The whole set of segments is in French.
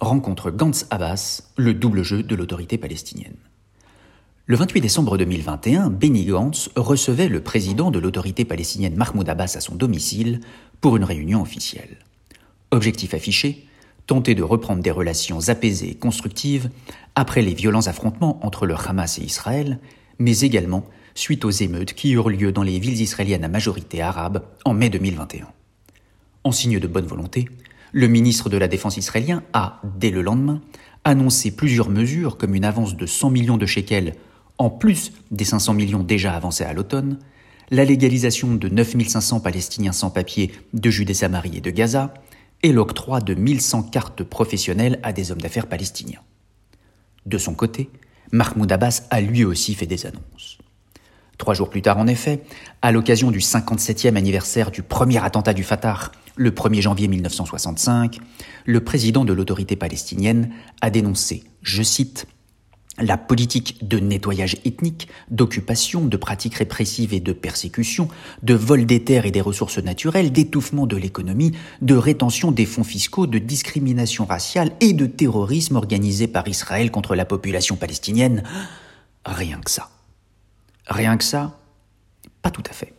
rencontre Gantz Abbas, le double jeu de l'autorité palestinienne. Le 28 décembre 2021, Benny Gantz recevait le président de l'autorité palestinienne Mahmoud Abbas à son domicile pour une réunion officielle. Objectif affiché tenter de reprendre des relations apaisées et constructives après les violents affrontements entre le Hamas et Israël, mais également suite aux émeutes qui eurent lieu dans les villes israéliennes à majorité arabe en mai 2021. En signe de bonne volonté, le ministre de la Défense israélien a, dès le lendemain, annoncé plusieurs mesures comme une avance de 100 millions de shekels en plus des 500 millions déjà avancés à l'automne, la légalisation de 9500 Palestiniens sans papier de Judée-Samarie et de Gaza, et l'octroi de 1100 cartes professionnelles à des hommes d'affaires palestiniens. De son côté, Mahmoud Abbas a lui aussi fait des annonces. Trois jours plus tard, en effet, à l'occasion du 57e anniversaire du premier attentat du Fatah, le 1er janvier 1965, le président de l'autorité palestinienne a dénoncé, je cite, la politique de nettoyage ethnique, d'occupation, de pratiques répressives et de persécution, de vol des terres et des ressources naturelles, d'étouffement de l'économie, de rétention des fonds fiscaux, de discrimination raciale et de terrorisme organisé par Israël contre la population palestinienne. Rien que ça. Rien que ça Pas tout à fait.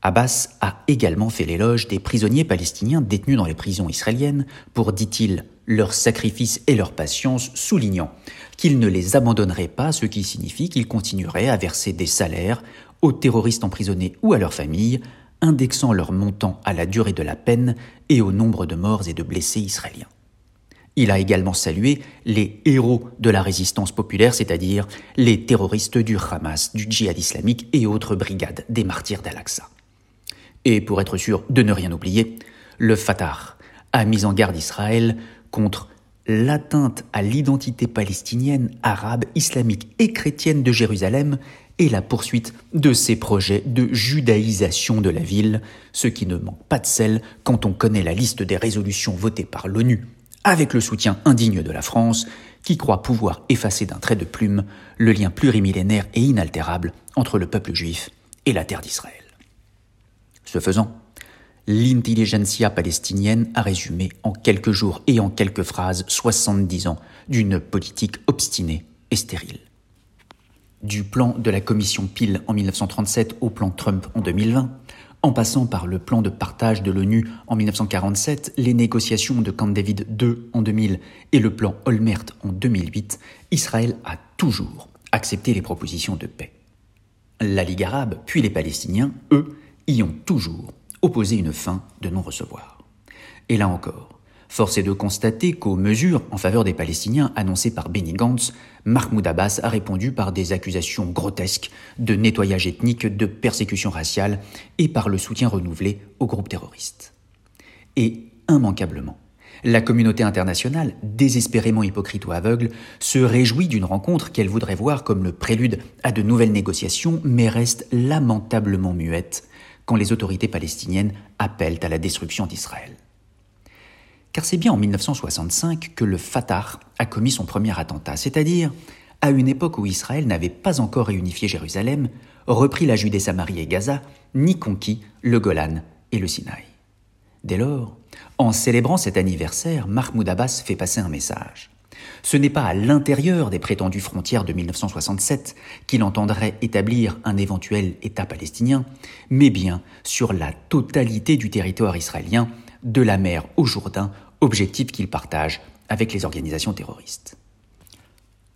Abbas a également fait l'éloge des prisonniers palestiniens détenus dans les prisons israéliennes pour, dit-il, leur sacrifice et leur patience, soulignant qu'il ne les abandonnerait pas, ce qui signifie qu'il continuerait à verser des salaires aux terroristes emprisonnés ou à leurs familles, indexant leur montant à la durée de la peine et au nombre de morts et de blessés israéliens. Il a également salué les héros de la résistance populaire, c'est-à-dire les terroristes du Hamas, du djihad islamique et autres brigades des martyrs d'Al-Aqsa. Et pour être sûr de ne rien oublier, le Fatah a mis en garde Israël contre l'atteinte à l'identité palestinienne, arabe, islamique et chrétienne de Jérusalem et la poursuite de ses projets de judaïsation de la ville, ce qui ne manque pas de sel quand on connaît la liste des résolutions votées par l'ONU avec le soutien indigne de la France, qui croit pouvoir effacer d'un trait de plume le lien plurimillénaire et inaltérable entre le peuple juif et la terre d'Israël. Ce faisant, l'intelligentsia palestinienne a résumé en quelques jours et en quelques phrases 70 ans d'une politique obstinée et stérile. Du plan de la commission Peel en 1937 au plan Trump en 2020, en passant par le plan de partage de l'ONU en 1947, les négociations de Camp David II en 2000 et le plan Olmert en 2008, Israël a toujours accepté les propositions de paix. La Ligue arabe, puis les Palestiniens, eux, y ont toujours opposé une fin de non-recevoir. Et là encore, Force est de constater qu'aux mesures en faveur des Palestiniens annoncées par Benny Gantz, Mahmoud Abbas a répondu par des accusations grotesques de nettoyage ethnique, de persécution raciale et par le soutien renouvelé aux groupes terroristes. Et immanquablement, la communauté internationale, désespérément hypocrite ou aveugle, se réjouit d'une rencontre qu'elle voudrait voir comme le prélude à de nouvelles négociations, mais reste lamentablement muette quand les autorités palestiniennes appellent à la destruction d'Israël. C'est bien en 1965 que le Fatah a commis son premier attentat, c'est-à-dire à une époque où Israël n'avait pas encore réunifié Jérusalem, repris la Judée, Samarie et Gaza, ni conquis le Golan et le Sinaï. Dès lors, en célébrant cet anniversaire, Mahmoud Abbas fait passer un message. Ce n'est pas à l'intérieur des prétendues frontières de 1967 qu'il entendrait établir un éventuel État palestinien, mais bien sur la totalité du territoire israélien de la mer au Jourdain, objectif qu'il partage avec les organisations terroristes.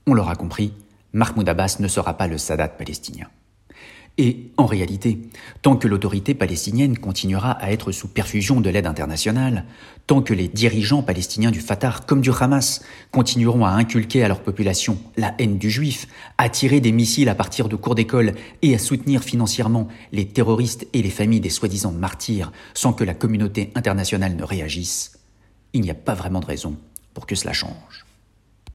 On l'aura compris, Mahmoud Abbas ne sera pas le Sadat palestinien. Et en réalité, tant que l'autorité palestinienne continuera à être sous perfusion de l'aide internationale, tant que les dirigeants palestiniens du Fatah comme du Hamas continueront à inculquer à leur population la haine du juif, à tirer des missiles à partir de cours d'école et à soutenir financièrement les terroristes et les familles des soi-disant martyrs sans que la communauté internationale ne réagisse, il n'y a pas vraiment de raison pour que cela change.